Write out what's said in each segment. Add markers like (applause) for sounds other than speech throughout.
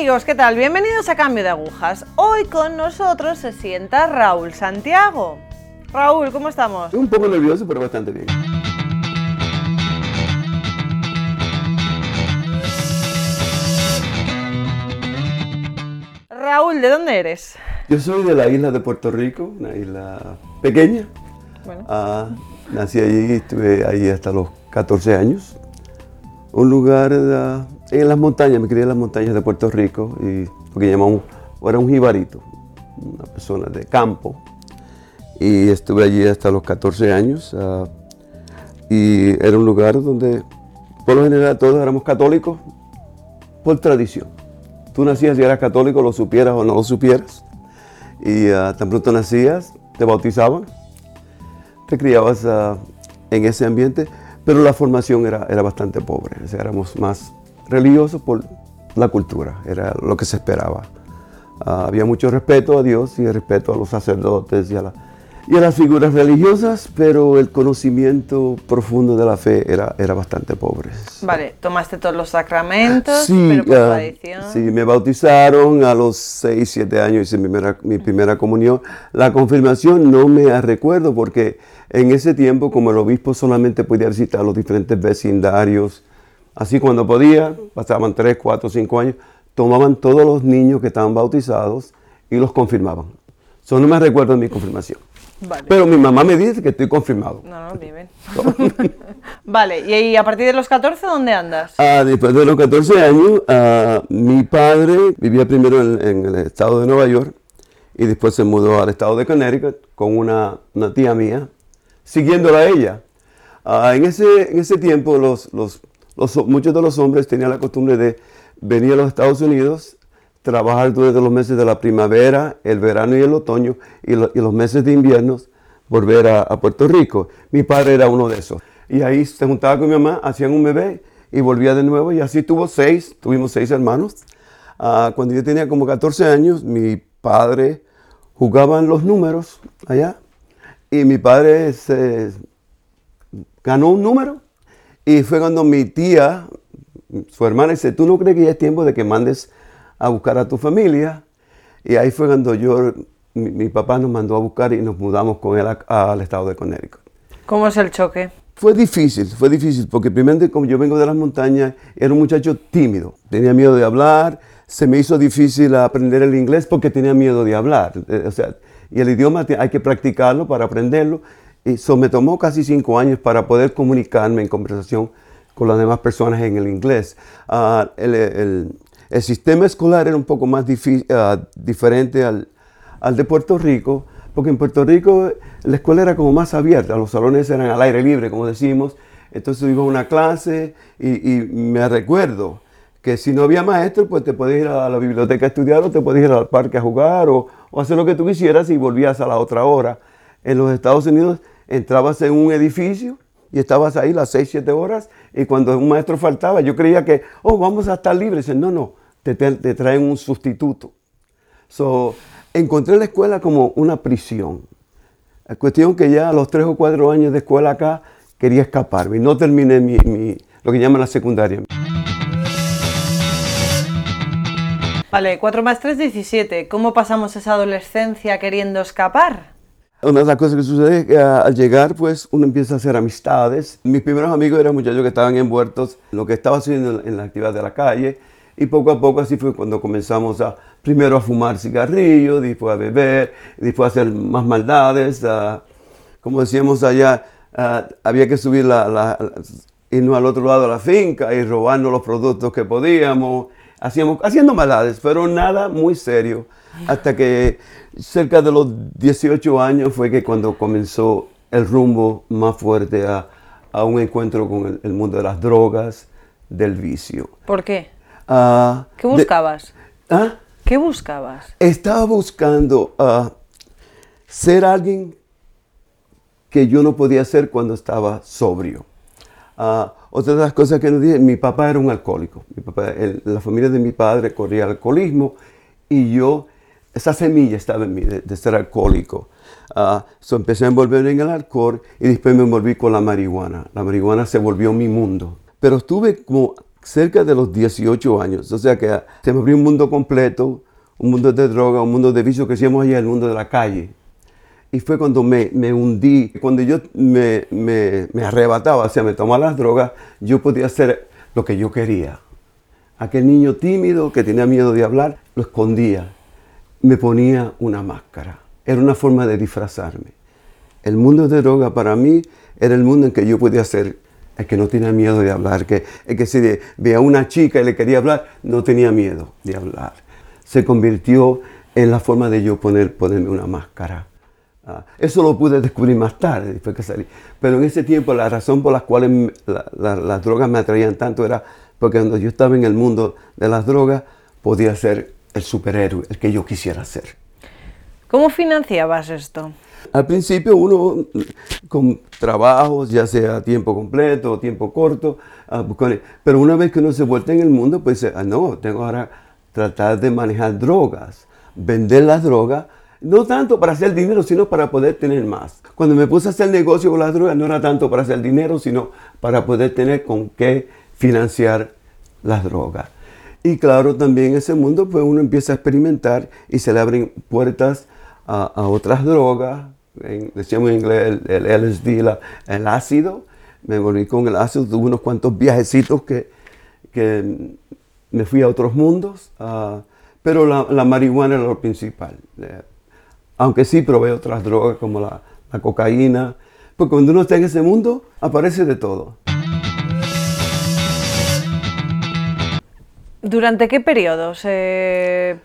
Amigos, ¿qué tal? Bienvenidos a Cambio de Agujas. Hoy con nosotros se sienta Raúl Santiago. Raúl, ¿cómo estamos? Un poco nervioso, pero bastante bien. Raúl, ¿de dónde eres? Yo soy de la isla de Puerto Rico, una isla pequeña. Bueno. Ah, nací allí y estuve ahí hasta los 14 años. Un lugar ah, en las montañas, me crié en las montañas de Puerto Rico, y, porque llamamos, era un jibarito, una persona de campo. Y estuve allí hasta los 14 años. ah, y era un lugar donde, por lo general, todos éramos católicos por tradición. Tú nacías y eras católico, lo supieras o no lo supieras. Y ah, tan pronto nacías, te bautizaban, te criabas ah, en ese ambiente, pero la formación era, era bastante pobre. O sea, éramos más religiosos por la cultura, era lo que se esperaba. Ah, había mucho respeto a Dios y respeto a los sacerdotes y a, la- y a las figuras religiosas, pero el conocimiento profundo de la fe era, era bastante pobre. Vale, tomaste todos los sacramentos, Sí, pero por ah, tradición. sí, me bautizaron a los 6, 7 años, hice mi primera, mi primera comunión. La confirmación no me recuerdo porque en ese tiempo, como el obispo solamente podía visitar los diferentes vecindarios, así cuando podía, pasaban 3, 4, 5 años, tomaban todos los niños que estaban bautizados y los confirmaban. Eso no me recuerdo de mi confirmación. Vale. Pero mi mamá me dice que estoy confirmado. No, no, bien, bien. (laughs) vale, y a partir de los 14, ¿dónde andas? Ah, después de los 14 años, ah, mi padre vivía primero en, en el estado de Nueva York y después se mudó al estado de Connecticut con una, una tía mía, siguiéndola a ella. Ah, en, ese, en ese tiempo, los, los- muchos de los hombres tenían la costumbre de venir a los Estados Unidos, trabajar durante los meses de la primavera, el verano y el otoño, y, lo- y los meses de invierno, volver a, Puerto Rico. Mi padre era uno de esos. Y ahí se juntaba con mi mamá, hacían un bebé y volvía de nuevo. Y así tuvo seis, tuvimos seis hermanos. Ah, cuando yo tenía como 14 años, mi padre jugaba en los números allá. Y mi padre ganó un número. Y fue cuando mi tía, su hermana, dice, ¿tú no crees que ya es tiempo de que mandes a buscar a tu familia? Y ahí fue cuando yo, mi, mi papá nos mandó a buscar y nos mudamos con él al estado de Connecticut. ¿Cómo es el choque? Fue difícil, fue difícil, porque primero como yo vengo de las montañas, era un muchacho tímido, tenía miedo de hablar, se me hizo difícil aprender el inglés porque tenía miedo de hablar, eh, o sea, y el idioma hay que practicarlo para aprenderlo, eso me tomó casi cinco años para poder comunicarme en conversación con las demás personas en el inglés. Ah, el, el- el sistema escolar era un poco más ah, diferente al, al de Puerto Rico, porque en Puerto Rico la escuela era como más abierta, los salones eran al aire libre, como decimos, entonces iba a una clase y, y me recuerdo que si no había maestro, pues te podías ir a la biblioteca a estudiar o te podías ir al parque a jugar o, o hacer lo que tú quisieras y volvías a la otra hora. En los Estados Unidos entrabas en un edificio y estabas ahí las 6, 7 horas y cuando un maestro faltaba, yo creía que, oh, vamos a estar libres. Dicen, no, no, te, te- traen un sustituto. So, encontré la escuela como una prisión. La cuestión que ya a los tres o cuatro años de escuela acá quería escaparme y no terminé mi, mi- lo que llaman la secundaria. Vale, 4 más 3, 17. ¿Cómo pasamos esa adolescencia queriendo escapar? Una de las cosas que sucede es que ah, al llegar, pues uno empieza a hacer amistades. Mis primeros amigos eran muchachos que estaban envueltos en lo que estaba haciendo en, en la actividad de la calle. Y poco a poco así fue cuando comenzamos a, primero a fumar cigarrillos, después a beber, después a hacer más maldades. ah, como decíamos allá, ah, había que subir la, la- la- irnos al otro lado de la finca y robarnos los productos que podíamos. Hacíamos, haciendo maldades, pero nada muy serio. Hasta que cerca de los 18 años fue que cuando comenzó el rumbo más fuerte a, a un encuentro con el, el mundo de las drogas, del vicio. ¿Por qué? Ah, ¿Qué de- buscabas? ¿Ah? ¿Qué buscabas? Estaba buscando ah, ser alguien que yo no podía ser cuando estaba sobrio. Ah, otra de las cosas que nos dije, mi papá era un alcohólico. Mi papá, el- la familia de mi padre corría alcoholismo y yo, esa semilla estaba en mí de, de ser alcohólico. Ah, so empecé a envolverme en el alcohol y después me envolví con la marihuana. La marihuana se volvió mi mundo. Pero estuve como cerca de los 18 años. O sea que se me abrió un mundo completo, un mundo de droga, un mundo de vicio que decíamos allá, el mundo de la calle. Y fue cuando me, me hundí, cuando yo me, me, me, arrebataba, o sea, me tomaba las drogas, yo podía hacer lo que yo quería. Aquel niño tímido que tenía miedo de hablar, lo escondía. Me ponía una máscara. Era una forma de disfrazarme. El mundo de droga para mí era el mundo en que yo podía ser el que no tenía miedo de hablar, que, el que si veía a una chica y le quería hablar, no tenía miedo de hablar. Se convirtió en la forma de yo poner, ponerme una máscara. Ah, eso lo pude descubrir más tarde, después que salí. Pero en ese tiempo la razón por la cual las drogas me atraían tanto era porque cuando yo estaba en el mundo de las drogas podía ser el superhéroe, el que yo quisiera ser. ¿Cómo financiabas esto? Al principio uno con trabajos, ya sea tiempo completo o tiempo corto, ah, pero una vez que uno se vuelve en el mundo, pues ah, no, tengo ahora tratar de manejar drogas, vender las drogas, no tanto para hacer dinero, sino para poder tener más. Cuando me puse a hacer negocio con las drogas, no era tanto para hacer dinero, sino para poder tener con qué financiar las drogas. Y claro, también en ese mundo, pues uno empieza a experimentar y se le abren puertas a, otras drogas, decíamos en inglés el, LSD, el ácido. Me volví con el ácido, tuve unos cuantos viajecitos que, que me fui a otros mundos, ah, pero la, marihuana era lo principal. Eh, aunque sí probé otras drogas como la, la cocaína, porque cuando uno está en ese mundo aparece de todo. ¿Durante qué periodo se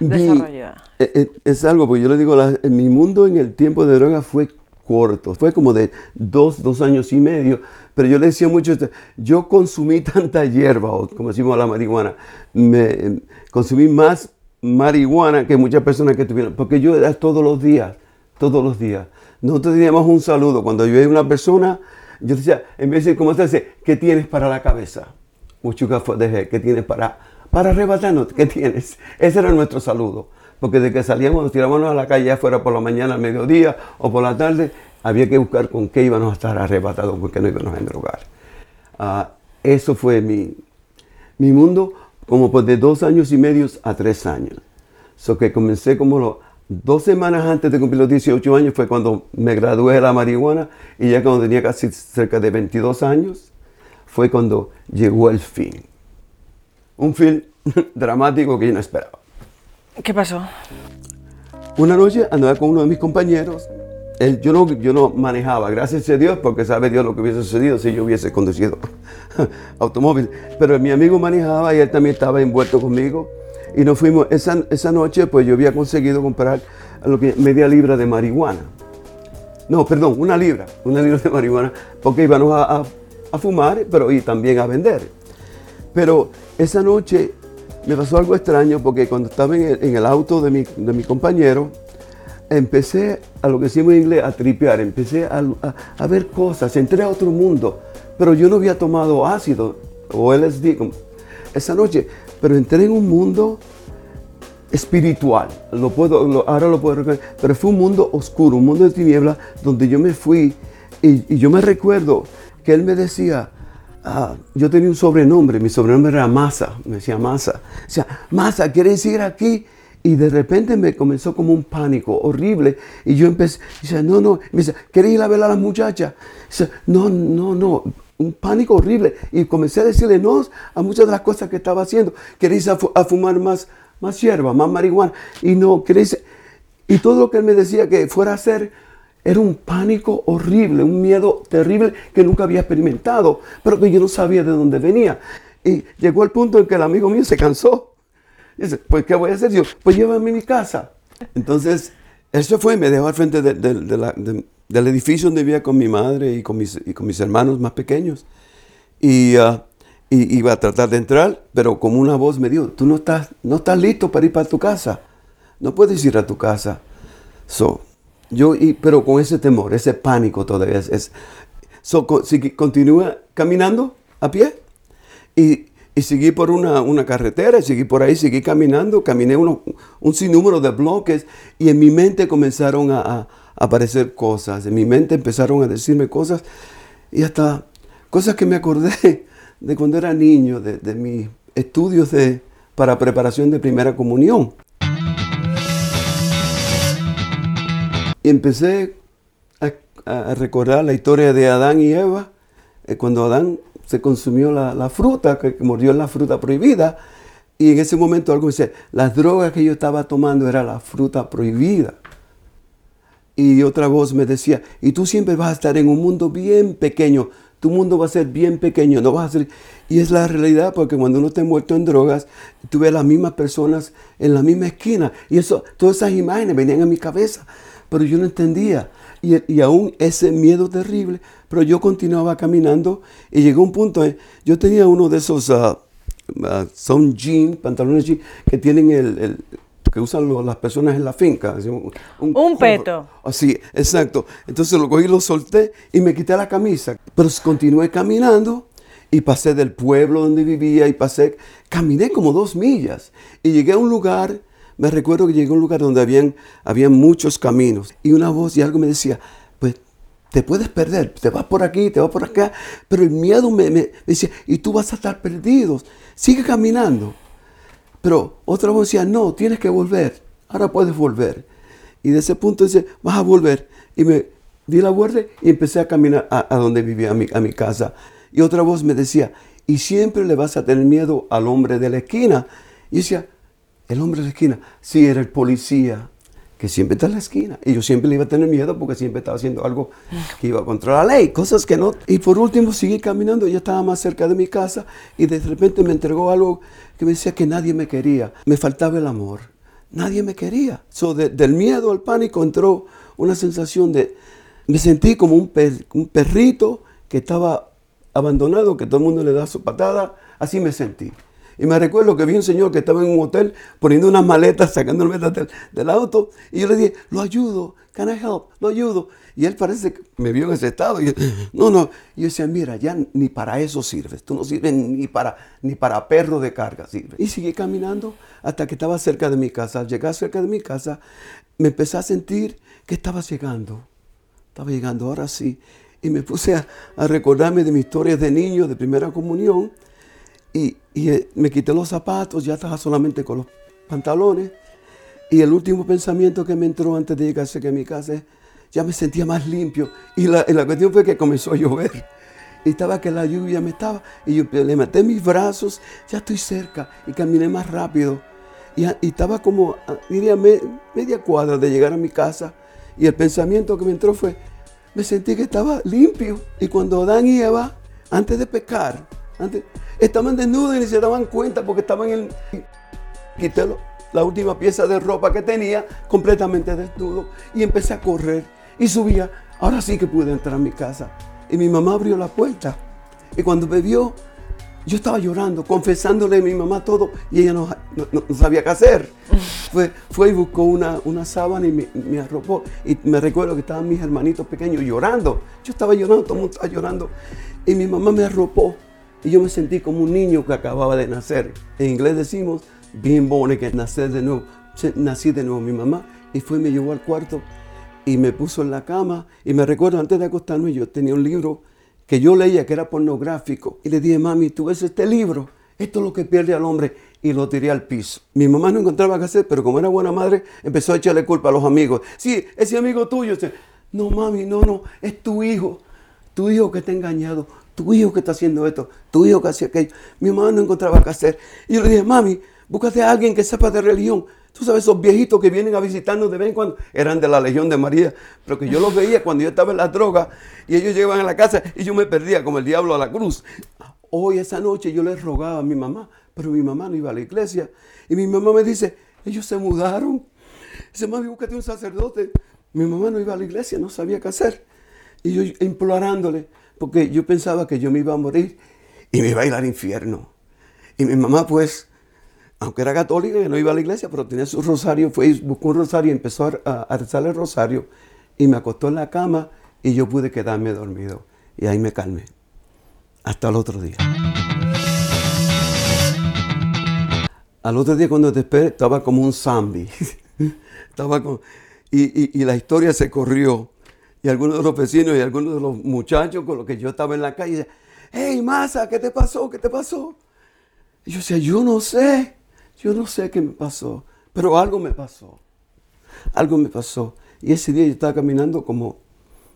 desarrolló? Eh, eh, es algo, porque yo le digo, en mi mundo en el tiempo de droga fue corto, fue como de dos, dos años y medio, pero yo le decía mucho, yo consumí (laughs) tanta hierba, o como decimos la marihuana, me, consumí más marihuana que muchas personas que tuvieron, porque yo era todos los días, todos los días. Nosotros teníamos un saludo, cuando yo veía una persona, yo decía, en vez de decir, ¿cómo estás? ¿Qué tienes para la cabeza? Muchuca ¿qué tienes para, para arrebatarnos? ¿Qué tienes? Ese era nuestro saludo porque de que salíamos, nos tirábamos a la calle, ya fuera por la mañana, al mediodía o por la tarde, había que buscar con qué íbamos a estar arrebatados, porque no íbamos a endrogar. Ah, eso fue mi, mi mundo, como pues de dos años y medio a tres años. So que comencé como dos semanas antes de cumplir los 18 años, fue cuando me gradué de la marihuana, y ya cuando tenía casi cerca de 22 años, fue cuando llegó el fin. Un fin (laughs) dramático que yo no esperaba. ¿Qué pasó? Una noche andaba con uno de mis compañeros. Él, yo, no, yo no manejaba, gracias a Dios, porque sabe Dios lo que hubiese sucedido si yo hubiese conducido (laughs) automóvil. Pero mi amigo manejaba y él también estaba envuelto conmigo. Y nos fuimos, esa, esa noche pues yo había conseguido comprar lo que, media libra de marihuana. No, perdón, una libra, una libra de marihuana, porque íbamos a, a fumar, pero y también a vender. Pero esa noche me pasó algo extraño porque cuando estaba en el, auto de mi, de mi, compañero, empecé a lo que decimos en inglés, a tripear, empecé a, a, ver cosas, entré a otro mundo, pero yo no había tomado ácido o LSD esa noche, pero entré en un mundo espiritual, lo puedo, ahora lo puedo recordar, pero fue un mundo oscuro, un mundo de tinieblas donde yo me fui y yo me recuerdo que él me decía, Ah, yo tenía un sobrenombre, mi sobrenombre era Masa, me decía Masa. Decía, Masa, ¿quieres ir aquí? Y de repente me comenzó como un pánico horrible. Y yo empecé, dice, no, no. Me dice, ¿quieres ir a ver a las muchachas? Dice, no, no, no. Un pánico horrible. Y comencé a decirle no a muchas de las cosas que estaba haciendo. ¿Queréis a, a fumar más, más hierba, más marihuana? Y no, ¿queréis? Y todo lo que él me decía que fuera a hacer, era un pánico horrible, un miedo terrible que nunca había experimentado, pero que yo no sabía de dónde venía. Y llegó el punto en que el amigo mío se cansó. dice, pues ¿qué voy a hacer yo? Pues llévame a mi casa. Entonces, él se fue, me dejó al frente del edificio donde vivía con mi madre y con mis, y con mis hermanos más pequeños. Y, uh, iba a tratar de entrar, pero como una voz me dijo, tú no estás, no estás listo para ir para tu casa. No puedes ir a tu casa. So, yo, y, pero con ese temor, ese pánico todavía. Es, so, continúa caminando a pie y, y seguí por una, una, carretera, seguí por ahí, seguí caminando, caminé uno, un sinnúmero de bloques y en mi mente comenzaron a, a, aparecer cosas, en mi mente empezaron a decirme cosas y hasta cosas que me acordé (laughs) de cuando era niño, de, de mis estudios de, para preparación de primera comunión. Empecé a, a recordar la historia de Adán y Eva, eh, cuando Adán se consumió la, fruta, que, que mordió la fruta prohibida, y en ese momento algo dice, las drogas que yo estaba tomando era la fruta prohibida. Y otra voz me decía, y tú siempre vas a estar en un mundo bien pequeño, tu mundo va a ser bien pequeño, no vas a ser... Y es la realidad porque cuando uno está envuelto en drogas, tú ves las mismas personas en la misma esquina. Y eso, todas esas imágenes venían a mi cabeza, pero yo no entendía. Y, y aún ese miedo terrible, pero yo continuaba caminando y llegó un punto, eh, yo tenía uno de esos, uh, uh, son jeans, pantalones jeans, que tienen el, el que usan lo, las personas en la finca. Un, Un cover. peto. Así, exacto. Entonces lo cogí, lo solté y me quité la camisa. Pero continué caminando y pasé del pueblo donde vivía y pasé, caminé como dos millas y llegué a un lugar, me recuerdo que llegué a un lugar donde habían, habían muchos caminos y una voz y algo me decía, pues te puedes perder, te vas por aquí, te vas por acá, pero el miedo me, me decía, y tú vas a estar perdido, sigue caminando. Pero otra voz decía, no, tienes que volver, ahora puedes volver. Y de ese punto dice, vas a volver. Y me di la vuelta y empecé a caminar a, a donde vivía, a mi, a mi casa. Y otra voz me decía, y siempre le vas a tener miedo al hombre de la esquina. Y decía, el hombre de la esquina, sí, era el policía, que siempre está en la esquina. Y yo siempre le iba a tener miedo porque siempre estaba haciendo algo que iba contra la ley, cosas que no. Y por último seguí caminando, ya estaba más cerca de mi casa y de repente me entregó algo que me decía que nadie me quería. Me faltaba el amor. Nadie me quería. So, de- del miedo al pánico entró una sensación de... Me sentí como un, per- un perrito que estaba abandonado, que todo el mundo le da su patada. Así me sentí. Y me recuerdo que vi un señor que estaba en un hotel poniendo unas maletas, sacando maletas del, del auto. Y yo le dije, lo ayudo, can I help? Lo ayudo. Y él parece que me vio en ese estado. Y yo, no, no. Y yo decía, mira, ya ni para eso sirves. Tú no sirves ni para, ni para perro de carga sirves. Y seguí caminando hasta que estaba cerca de mi casa. Al llegar cerca de mi casa, me empecé a sentir que estaba llegando. Estaba llegando, ahora sí. Y me puse a, a recordarme de mis historias de niño, de primera comunión. Y, eh, me quité los zapatos, ya estaba solamente con los pantalones. Y el último pensamiento que me entró antes de llegar de mi casa es, ya me sentía más limpio. Y la, la cuestión fue que comenzó a llover. Y estaba que la lluvia me estaba. Y yo le metí mis brazos, ya estoy cerca. Y caminé más rápido. Y, a- estaba como, a- diría, me- media cuadra de llegar a mi casa. Y el pensamiento que me entró fue, me sentí que estaba limpio. Y cuando Adán y Eva, antes de pecar, antes, estaban desnudos y ni se daban cuenta porque estaban en... Quité lo- la última pieza de ropa que tenía, completamente desnudo, y empecé a correr y subía. Ahora sí que pude entrar a mi casa. Y mi mamá abrió la puerta. Y cuando me vio, yo estaba llorando, confesándole a mi mamá todo, y ella no, no- no sabía qué hacer. (laughs) Fue, fue y buscó una, una sábana y me, me arropó. Y me recuerdo que estaban mis hermanitos pequeños llorando. Yo estaba llorando, todo el mundo estaba llorando. Y mi mamá me arropó. Y yo me sentí como un niño que acababa de nacer. En inglés decimos, being born again, nacer de nuevo. Nací de nuevo mi mamá. Y fue y me llevó al cuarto y me puso en la cama. Y me recuerdo, antes de acostarme, yo tenía un libro que yo leía que era pornográfico. Y le dije, mami, ¿tú ves este libro? Esto es lo que pierde al hombre. Y lo tiré al piso. Mi mamá no encontraba qué hacer, pero como era buena madre, empezó a echarle culpa a los amigos. Sí, ese amigo tuyo. No, mami, no, no, es tu hijo. Tu hijo que te ha engañado. Tu hijo que está haciendo esto. Tu hijo que hacía aquello. Mi mamá no encontraba qué hacer. Y yo le dije, mami, búscate a alguien que sepa de religión. Tú sabes, esos viejitos que vienen a visitarnos de vez en cuando eran de la Legión de María, pero que yo los veía cuando yo estaba en la droga y ellos llegaban a la casa y yo me perdía como el diablo a la cruz. Hoy, esa noche, yo les rogaba a mi mamá, pero mi mamá no iba a la iglesia. Y mi mamá me dice, ellos se mudaron. Dice, mami, búscate un sacerdote. Mi mamá no iba a la iglesia, no sabía qué hacer. Y yo implorándole, porque yo pensaba que yo me iba a morir y me iba a ir al infierno. Y mi mamá, pues, aunque era católica, no iba a la iglesia, pero tenía su rosario, fue y buscó un rosario y empezó a, rezar el rosario y me acostó en la cama y yo pude quedarme dormido. Y ahí me calmé. Hasta el otro día. Al otro día cuando desperté estaba como un zombie. (laughs) estaba con, y la historia se corrió. Y algunos de los vecinos y algunos de los muchachos con los que yo estaba en la calle, hey, Masa, ¿qué te pasó? ¿Qué te pasó? Y yo decía, yo no sé, yo no sé qué me pasó, pero algo me pasó. Algo me pasó. Y ese día yo estaba caminando como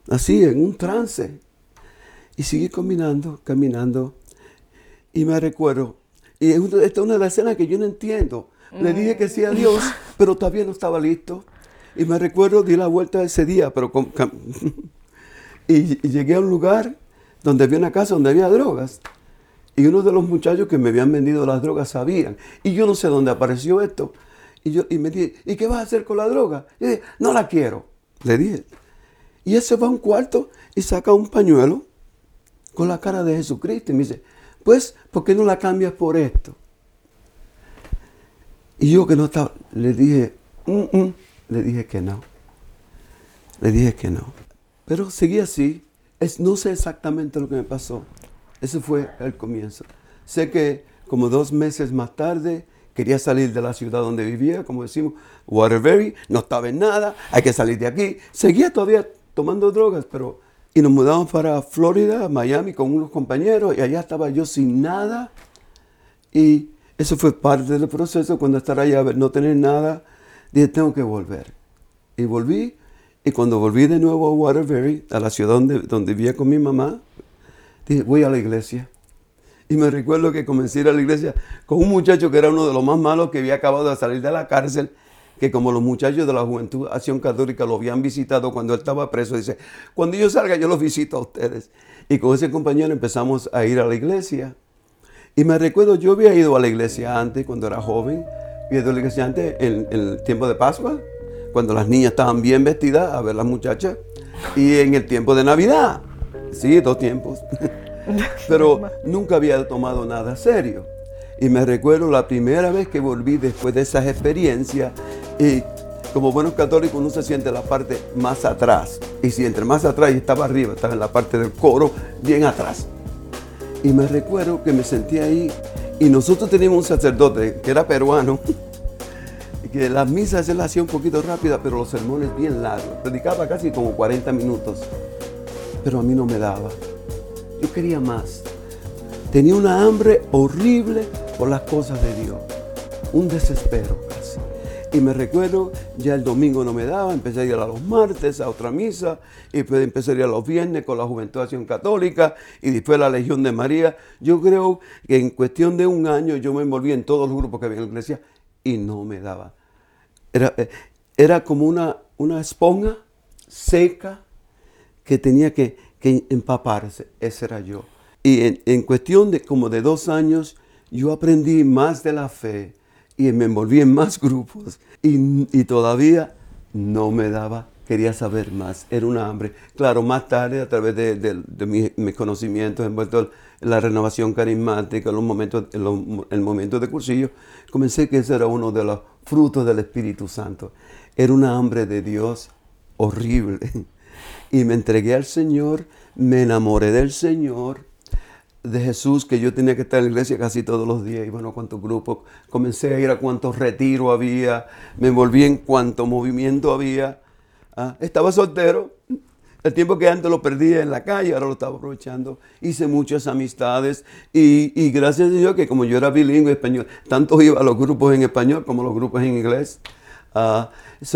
así, en un trance. Y seguí caminando, caminando. Y me recuerdo, y esta es una de las escenas que yo no entiendo. Le dije que sí a Dios, pero todavía no estaba listo. Y me recuerdo, di la vuelta ese día, pero (laughs) y, llegué a un lugar donde había una casa donde había drogas. Y uno de los muchachos que me habían vendido las drogas sabían. Y yo no sé dónde apareció esto. Y, yo, y me dije, ¿y qué vas a hacer con la droga? Y dije, no la quiero. Le dije. Y él se va a un cuarto y saca un pañuelo con la cara de Jesucristo. Y me dice, pues, ¿por qué no la cambias por esto? Y yo que no estaba, le dije, mm, mm", le dije que no. Le dije que no. Pero seguí así. Es, no sé exactamente lo que me pasó. Ese fue el comienzo. Sé que como dos meses más tarde quería salir de la ciudad donde vivía, como decimos, Waterbury, no estaba en nada, hay que salir de aquí. Seguía todavía tomando drogas, pero... Y nos mudamos para Florida, Miami, con unos compañeros, y allá estaba yo sin nada. Y eso fue parte del proceso, cuando estar allá, no tener nada, dije, tengo que volver. Y volví, y cuando volví de nuevo a Waterbury, a la ciudad donde, donde vivía con mi mamá, dije, voy a la iglesia. Y me recuerdo que comencé a ir a la iglesia con un muchacho que era uno de los más malos que había acabado de salir de la cárcel, que como los muchachos de la Juventud Acción Católica lo habían visitado cuando él estaba preso, dice, cuando yo salga yo los visito a ustedes. Y con ese compañero empezamos a ir a la iglesia. Y me recuerdo, yo había ido a la iglesia antes, cuando era joven, había ido a la iglesia antes en, el tiempo de Pascua, cuando las niñas estaban bien vestidas a ver las muchachas, y en el tiempo de Navidad. Sí, dos tiempos. (laughs) Pero nunca había tomado nada serio. Y me recuerdo la primera vez que volví después de esas experiencias, y como buenos católicos uno se siente en la parte más atrás. Y si entre más atrás y estaba arriba, estaba en la parte del coro, bien atrás. Y me recuerdo que me sentí ahí y nosotros teníamos un sacerdote que era peruano, (laughs) que las misas las hacía un poquito rápida, pero los sermones bien largos. Predicaba casi como 40 minutos, pero a mí no me daba. Yo quería más. Tenía una hambre horrible por las cosas de Dios, un desespero. Y me recuerdo, ya el domingo no me daba, empecé a ir a los martes a otra misa, y después empecé a ir a los viernes con la Juventud Acción Católica, y después la Legión de María. Yo creo que en cuestión de un año yo me envolví en todos los grupos que había en la iglesia y no me daba. Era, eh, era como una, una esponja seca que tenía que, empaparse. Ese era yo. Y en cuestión de como de dos años, yo aprendí más de la fe y me envolví en más grupos y, todavía no me daba, quería saber más, era una hambre. Claro, más tarde a través de, mis, conocimientos envueltos en la renovación carismática, en los momentos, en el momento de cursillo, comencé que ese era uno de los frutos del Espíritu Santo. Era una hambre de Dios horrible. (laughs) Y me entregué al Señor, me enamoré del Señor de Jesús que yo tenía que estar en la iglesia casi todos los días, y bueno, a grupos, comencé a ir a cuántos retiros había, me envolví en cuánto movimiento había. Ah, estaba soltero, el tiempo que antes lo perdía en la calle, ahora lo estaba aprovechando. Hice muchas amistades y, gracias a Dios que como yo era bilingüe español, tanto iba a los grupos en español como los grupos en inglés. Uh,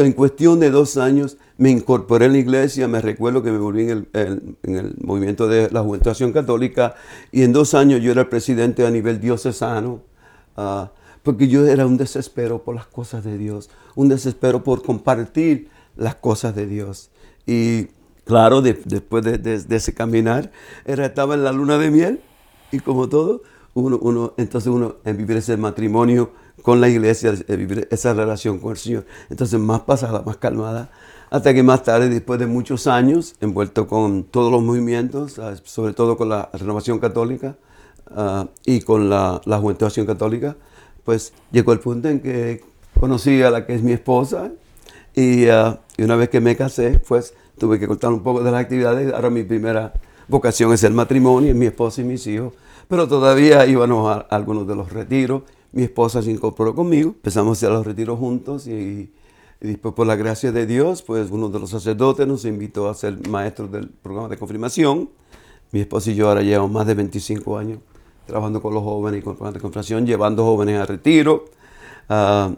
en cuestión de dos años me incorporé en la iglesia, me recuerdo que me volví en el, movimiento de la Juventud Católica y en dos años yo era el presidente a nivel diocesano, uh, porque yo era un desespero por las cosas de Dios, un desespero por compartir las cosas de Dios. Y claro, después de, ese caminar, era, estaba en la luna de miel y como todo, uno, uno, entonces uno en vivir ese matrimonio con la iglesia, vivir esa relación con el Señor. Entonces más pasada, más calmada, hasta que más tarde, después de muchos años, envuelto con todos los movimientos, ah, sobre todo con la renovación católica ah, y con la, la Juventud Católica, pues llegó el punto en que conocí a la que es mi esposa y, ah, y una vez que me casé, pues tuve que cortar un poco de las actividades. Ahora mi primera vocación es el matrimonio, mi esposa y mis hijos, pero todavía íbamos a algunos de los retiros mi esposa se incorporó conmigo, empezamos a hacer los retiros juntos y, después por la gracia de Dios, pues uno de los sacerdotes nos invitó a ser maestros del programa de confirmación Mi esposa y yo ahora llevamos más de 25 años trabajando con los jóvenes y con la confrontación, llevando jóvenes a retiro. Ah,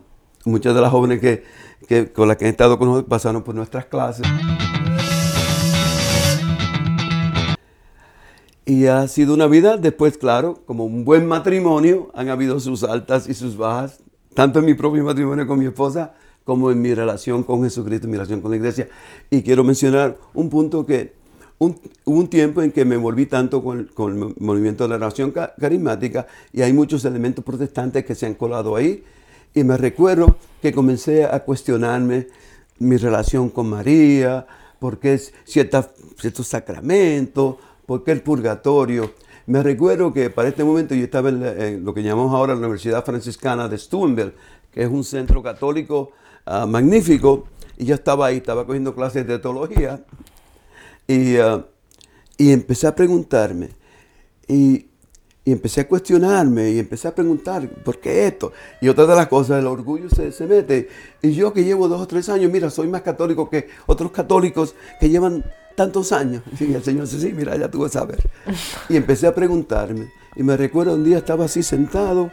muchas de las jóvenes que, con las que he estado con nosotros pasaron por nuestras clases. Y ha sido una vida, después, claro, como un buen matrimonio, han habido sus altas y sus bajas, tanto en mi propio matrimonio con mi esposa, como en mi relación con Jesucristo, en mi relación con la iglesia. Y quiero mencionar un punto que hubo un tiempo en que me volví tanto con, con, el movimiento de la nación carismática y hay muchos elementos protestantes que se han colado ahí. Y me recuerdo que comencé a cuestionarme mi relación con María, por qué ciertos sacramentos, ¿Por qué el purgatorio? Me recuerdo que para este momento yo estaba en, lo que llamamos ahora la Universidad Franciscana de Steubenville, que es un centro católico ah, magnífico, y yo estaba ahí, estaba cogiendo clases de teología, y, uh, y empecé a preguntarme, y, y, empecé a cuestionarme, y empecé a preguntar, ¿por qué esto? Y otra de las cosas, el orgullo se, se mete. Y yo que llevo dos o tres años, mira, soy más católico que otros católicos que llevan tantos años. Y el Señor dice, sí, mira, ya tú vas a ver. Y empecé a preguntarme. Y me recuerdo un día estaba así sentado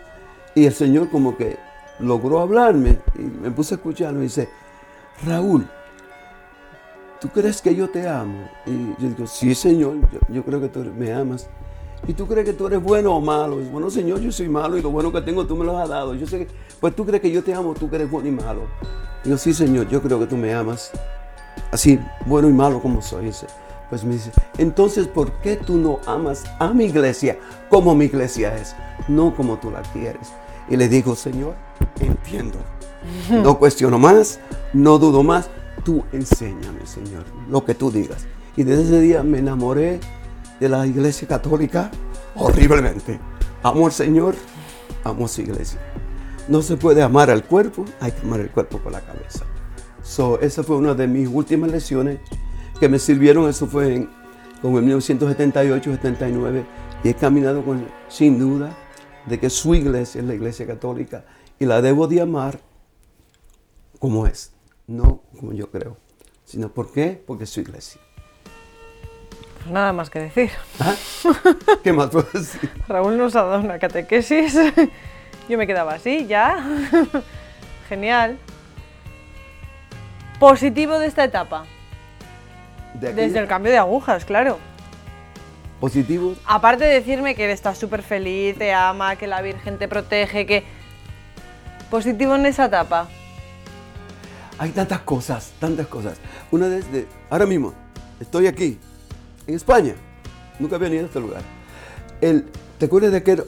y el Señor como que logró hablarme y me puse a escucharlo y dice, Raúl, ¿tú crees que yo te amo? Y yo digo, sí, Señor, yo, creo que tú me amas. ¿Y tú crees que tú eres bueno o malo? Y bueno, Señor, yo soy malo y lo bueno que tengo tú me lo has dado. Yo sé que, pues tú crees que yo te amo, tú que eres bueno y malo. Y yo, sí, Señor, yo creo que tú me amas así bueno y malo como soy. Pues me dice, entonces, ¿por qué tú no amas a mi iglesia como mi iglesia es? No como tú la quieres. Y le digo, Señor, entiendo. No (laughs) cuestiono más, no dudo más. Tú enséñame, Señor, lo que tú digas. Y desde ese día me enamoré de la iglesia católica horriblemente. Amo al Señor, amo a su iglesia. No se puede amar al cuerpo, hay que amar el cuerpo con la cabeza. So, esa fue una de mis últimas lecciones que me sirvieron. Eso fue en, como en 1978-79. Y he caminado con, sin duda de que su iglesia es la iglesia católica y la debo de amar como es, no como yo creo, sino ¿por qué? Porque es su iglesia. Nada más que decir. ¿Ah? (laughs) ¿Qué más puedo decir? Raúl nos ha dado una catequesis. (laughs) Yo me quedaba así, ya. (laughs) Genial positivo de esta etapa? Desde el cambio de agujas, claro. ¿Positivo? Aparte de decirme que estás súper feliz, te ama, que la Virgen te protege, que... Positivo en esa etapa. Hay tantas cosas, tantas cosas. Una desde... Ahora mismo, estoy aquí, en España. Nunca había venido a este lugar. El, ¿Te acuerdas de aquel,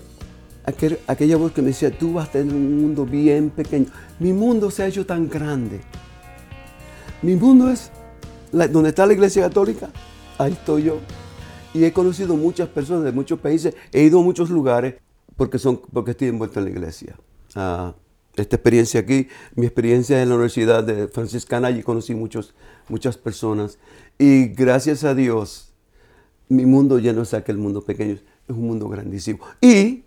aquel, aquella voz que me decía, tú vas a tener un mundo bien pequeño? Mi mundo se ha hecho tan grande mi mundo es donde está la iglesia católica, ahí estoy yo. Y he conocido muchas personas de muchos países, he ido a muchos lugares porque, son, porque estoy envuelto en la iglesia. Ah, esta experiencia aquí, mi experiencia en la Universidad de Franciscana, allí conocí muchos, muchas personas. Y gracias a Dios, mi mundo ya no es aquel mundo pequeño, es un mundo grandísimo. Y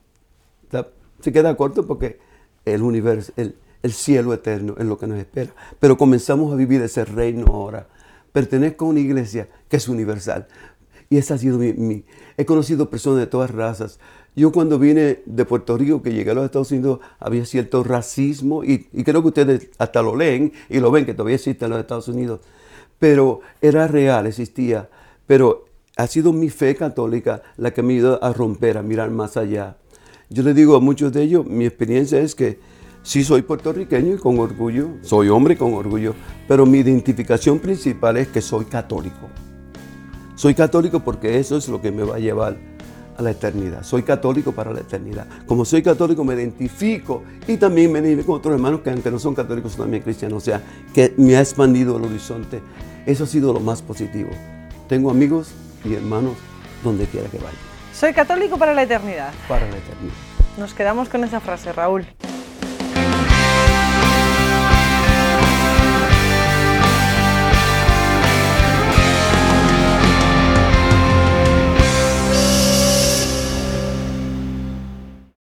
se queda corto porque el universo, el, el cielo eterno es lo que nos espera. Pero comenzamos a vivir ese reino ahora. Pertenezco a una iglesia que es universal. Y esa ha sido mi, He conocido personas de todas razas. Yo cuando vine de Puerto Rico, que llegué a los Estados Unidos, había cierto racismo y, creo que ustedes hasta lo leen y lo ven, que todavía existe en los Estados Unidos. Pero era real, existía. Pero ha sido mi fe católica la que me ido a romper, a mirar más allá. Yo le digo a muchos de ellos, mi experiencia es que Sí soy puertorriqueño y con orgullo, soy hombre con orgullo, pero mi identificación principal es que soy católico. Soy católico porque eso es lo que me va a llevar a la eternidad. Soy católico para la eternidad. Como soy católico me identifico y también me identifico con otros hermanos que aunque no son católicos son también cristianos. O sea, que me ha expandido el horizonte. Eso ha sido lo más positivo. Tengo amigos y hermanos donde quiera que vaya. Soy católico para la eternidad. Para la eternidad. Nos quedamos con esa frase, Raúl.